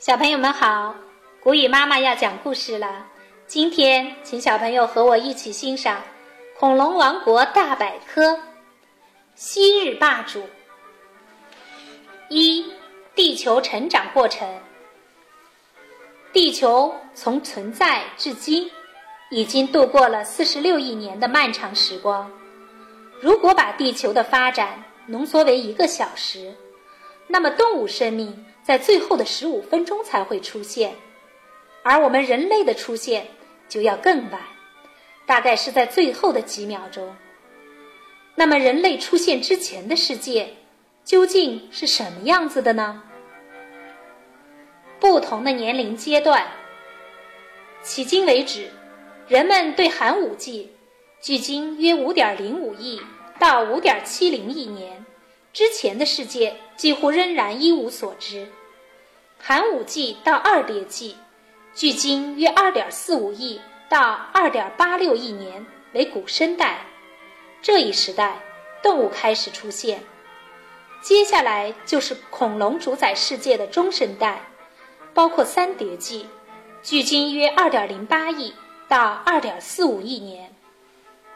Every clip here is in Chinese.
小朋友们好，古语妈妈要讲故事了。今天，请小朋友和我一起欣赏《恐龙王国大百科》：昔日霸主。一、地球成长过程。地球从存在至今，已经度过了四十六亿年的漫长时光。如果把地球的发展浓缩为一个小时，那么动物生命。在最后的十五分钟才会出现，而我们人类的出现就要更晚，大概是在最后的几秒钟。那么，人类出现之前的世界究竟是什么样子的呢？不同的年龄阶段，迄今为止，人们对寒武纪（距今约五点零五亿到五点七零亿年）之前的世界几乎仍然一无所知。寒武纪到二叠纪，距今约二点四五亿到二点八六亿年为古生代。这一时代，动物开始出现。接下来就是恐龙主宰世界的中生代，包括三叠纪，距今约二点零八亿到二点四五亿年；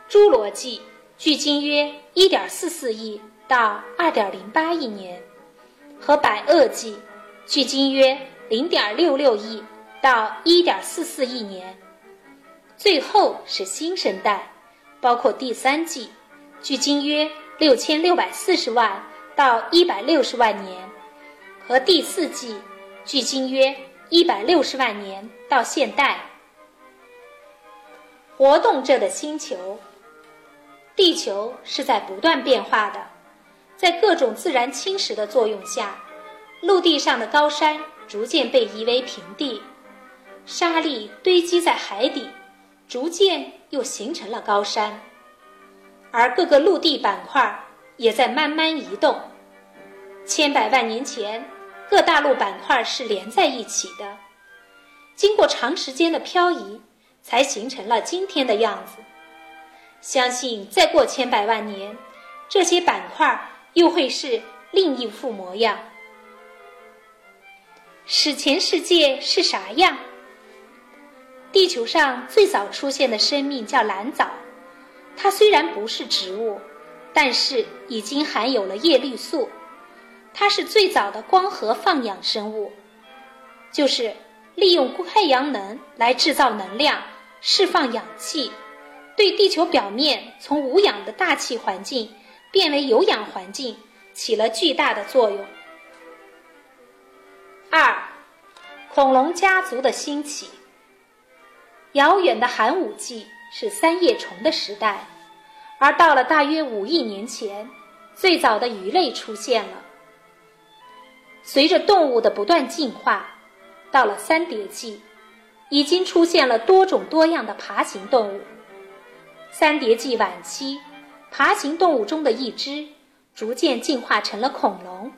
侏罗纪，距今约一点四四亿到二点零八亿年；和白垩纪。距今约零点六六亿到一点四四亿年，最后是新生代，包括第三纪，距今约六千六百四十万到一百六十万年，和第四纪，距今约一百六十万年到现代。活动着的星球，地球是在不断变化的，在各种自然侵蚀的作用下。陆地上的高山逐渐被夷为平地，沙粒堆积在海底，逐渐又形成了高山。而各个陆地板块也在慢慢移动。千百万年前，各大陆板块是连在一起的，经过长时间的漂移，才形成了今天的样子。相信再过千百万年，这些板块又会是另一副模样。史前世界是啥样？地球上最早出现的生命叫蓝藻，它虽然不是植物，但是已经含有了叶绿素。它是最早的光合放养生物，就是利用太阳能来制造能量，释放氧气，对地球表面从无氧的大气环境变为有氧环境起了巨大的作用。二，恐龙家族的兴起。遥远的寒武纪是三叶虫的时代，而到了大约五亿年前，最早的鱼类出现了。随着动物的不断进化，到了三叠纪，已经出现了多种多样的爬行动物。三叠纪晚期，爬行动物中的一只逐渐进化成了恐龙。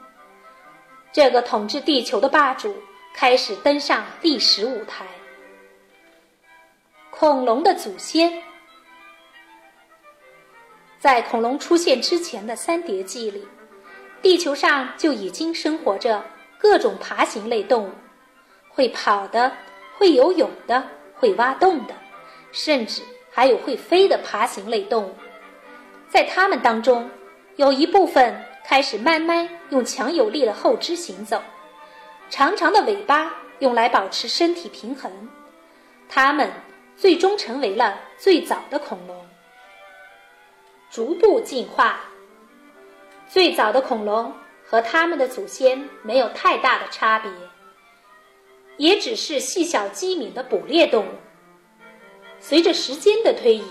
这个统治地球的霸主开始登上历史舞台。恐龙的祖先，在恐龙出现之前的三叠纪里，地球上就已经生活着各种爬行类动物，会跑的，会游泳的，会挖洞的，甚至还有会飞的爬行类动物。在它们当中，有一部分。开始慢慢用强有力的后肢行走，长长的尾巴用来保持身体平衡。它们最终成为了最早的恐龙。逐步进化，最早的恐龙和它们的祖先没有太大的差别，也只是细小机敏的捕猎动物。随着时间的推移，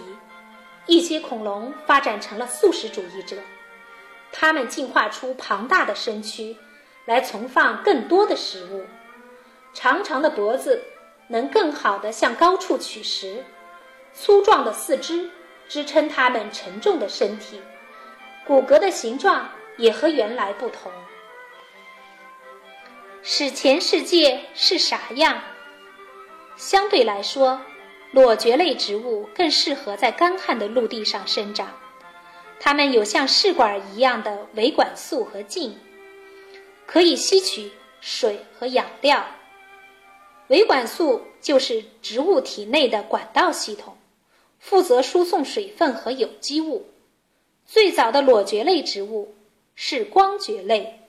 一些恐龙发展成了素食主义者。它们进化出庞大的身躯，来存放更多的食物。长长的脖子能更好地向高处取食，粗壮的四肢支撑它们沉重的身体，骨骼的形状也和原来不同。史前世界是啥样？相对来说，裸蕨类植物更适合在干旱的陆地上生长。它们有像试管一样的维管束和茎，可以吸取水和养料，维管束就是植物体内的管道系统，负责输送水分和有机物。最早的裸蕨类植物是光蕨类，